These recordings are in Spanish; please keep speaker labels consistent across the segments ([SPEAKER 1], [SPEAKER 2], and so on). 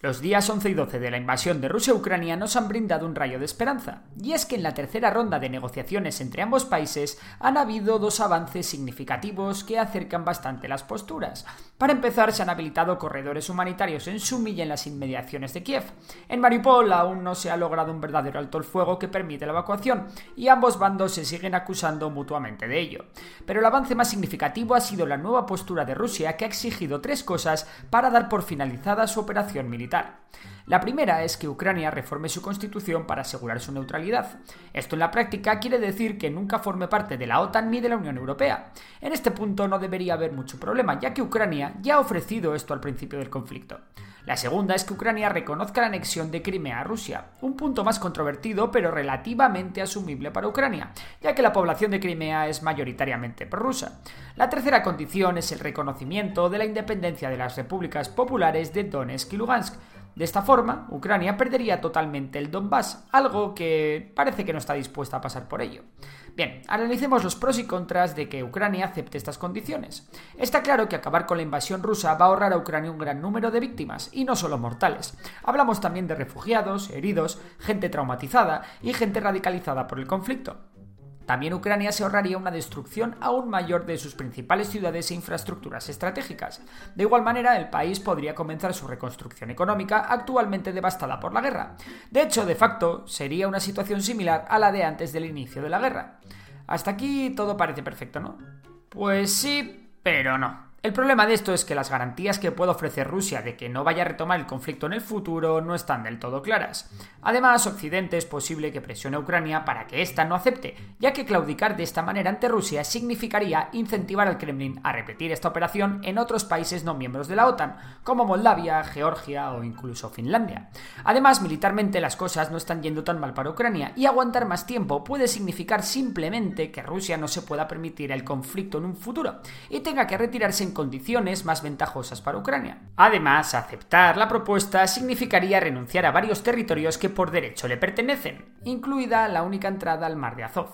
[SPEAKER 1] Los días 11 y 12 de la invasión de Rusia a Ucrania nos han brindado un rayo de esperanza, y es que en la tercera ronda de negociaciones entre ambos países han habido dos avances significativos que acercan bastante las posturas. Para empezar, se han habilitado corredores humanitarios en Sumy y en las inmediaciones de Kiev. En Mariupol aún no se ha logrado un verdadero alto el fuego que permite la evacuación, y ambos bandos se siguen acusando mutuamente de ello. Pero el avance más significativo ha sido la nueva postura de Rusia que ha exigido tres cosas para dar por finalizada su operación La primera es que Ucrania reforme su constitución para asegurar su neutralidad. Esto en la práctica quiere decir que nunca forme parte de la OTAN ni de la Unión Europea. En este punto no debería haber mucho problema, ya que Ucrania ya ha ofrecido esto al principio del conflicto. La segunda es que Ucrania reconozca la anexión de Crimea a Rusia, un punto más controvertido pero relativamente asumible para Ucrania, ya que la población de Crimea es mayoritariamente prorrusa. La tercera condición es el reconocimiento de la independencia de las repúblicas populares de Donetsk y Lugansk, de esta forma, Ucrania perdería totalmente el Donbass, algo que parece que no está dispuesta a pasar por ello. Bien, analicemos los pros y contras de que Ucrania acepte estas condiciones. Está claro que acabar con la invasión rusa va a ahorrar a Ucrania un gran número de víctimas, y no solo mortales. Hablamos también de refugiados, heridos, gente traumatizada y gente radicalizada por el conflicto. También Ucrania se ahorraría una destrucción aún mayor de sus principales ciudades e infraestructuras estratégicas. De igual manera, el país podría comenzar su reconstrucción económica actualmente devastada por la guerra. De hecho, de facto, sería una situación similar a la de antes del inicio de la guerra. Hasta aquí todo parece perfecto, ¿no? Pues sí, pero no. El problema de esto es que las garantías que puede ofrecer Rusia de que no vaya a retomar el conflicto en el futuro no están del todo claras. Además, Occidente es posible que presione a Ucrania para que ésta no acepte, ya que claudicar de esta manera ante Rusia significaría incentivar al Kremlin a repetir esta operación en otros países no miembros de la OTAN, como Moldavia, Georgia o incluso Finlandia. Además, militarmente las cosas no están yendo tan mal para Ucrania y aguantar más tiempo puede significar simplemente que Rusia no se pueda permitir el conflicto en un futuro y tenga que retirarse en condiciones más ventajosas para Ucrania. Además, aceptar la propuesta significaría renunciar a varios territorios que por derecho le pertenecen, incluida la única entrada al mar de Azov.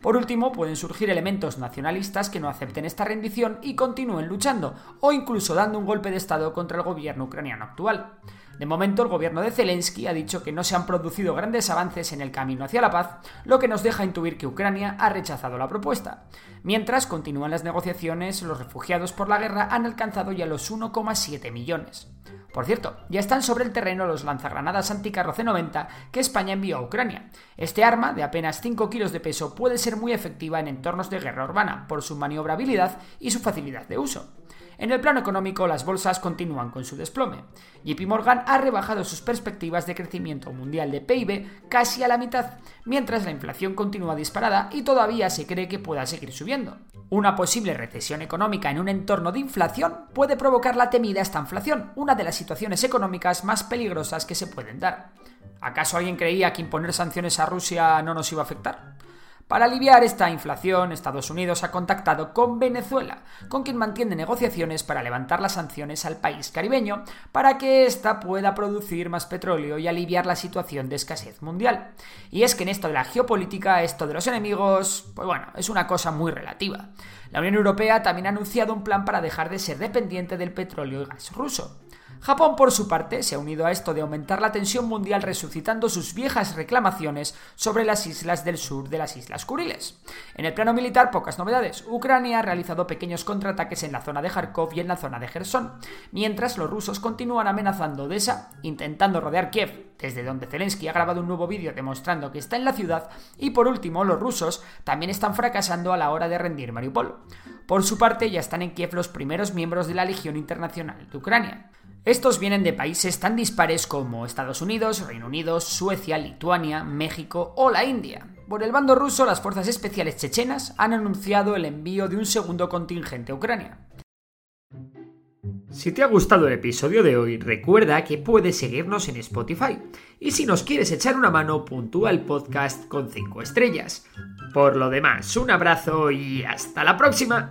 [SPEAKER 1] Por último, pueden surgir elementos nacionalistas que no acepten esta rendición y continúen luchando, o incluso dando un golpe de Estado contra el gobierno ucraniano actual. De momento, el gobierno de Zelensky ha dicho que no se han producido grandes avances en el camino hacia la paz, lo que nos deja intuir que Ucrania ha rechazado la propuesta. Mientras continúan las negociaciones, los refugiados por la guerra han alcanzado ya los 1,7 millones. Por cierto, ya están sobre el terreno los lanzagranadas anticarro C-90 que España envió a Ucrania. Este arma, de apenas 5 kilos de peso, puede ser muy efectiva en entornos de guerra urbana, por su maniobrabilidad y su facilidad de uso. En el plano económico, las bolsas continúan con su desplome. JP Morgan ha rebajado sus perspectivas de crecimiento mundial de PIB casi a la mitad, mientras la inflación continúa disparada y todavía se cree que pueda seguir subiendo. Una posible recesión económica en un entorno de inflación puede provocar la temida estanflación, una de las situaciones económicas más peligrosas que se pueden dar. ¿Acaso alguien creía que imponer sanciones a Rusia no nos iba a afectar? Para aliviar esta inflación, Estados Unidos ha contactado con Venezuela, con quien mantiene negociaciones para levantar las sanciones al país caribeño para que ésta pueda producir más petróleo y aliviar la situación de escasez mundial. Y es que en esto de la geopolítica, esto de los enemigos, pues bueno, es una cosa muy relativa. La Unión Europea también ha anunciado un plan para dejar de ser dependiente del petróleo y gas ruso. Japón, por su parte, se ha unido a esto de aumentar la tensión mundial resucitando sus viejas reclamaciones sobre las islas del sur de las Islas Kuriles. En el plano militar, pocas novedades. Ucrania ha realizado pequeños contraataques en la zona de Kharkov y en la zona de Gerson, mientras los rusos continúan amenazando Odessa, intentando rodear Kiev, desde donde Zelensky ha grabado un nuevo vídeo demostrando que está en la ciudad, y por último, los rusos también están fracasando a la hora de rendir Mariupol. Por su parte, ya están en Kiev los primeros miembros de la Legión Internacional de Ucrania. Estos vienen de países tan dispares como Estados Unidos, Reino Unido, Suecia, Lituania, México o la India. Por el bando ruso, las fuerzas especiales chechenas han anunciado el envío de un segundo contingente a Ucrania. Si te ha gustado el episodio de hoy, recuerda que puedes seguirnos en Spotify. Y si nos quieres echar una mano, puntúa el podcast con 5 estrellas. Por lo demás, un abrazo y hasta la próxima.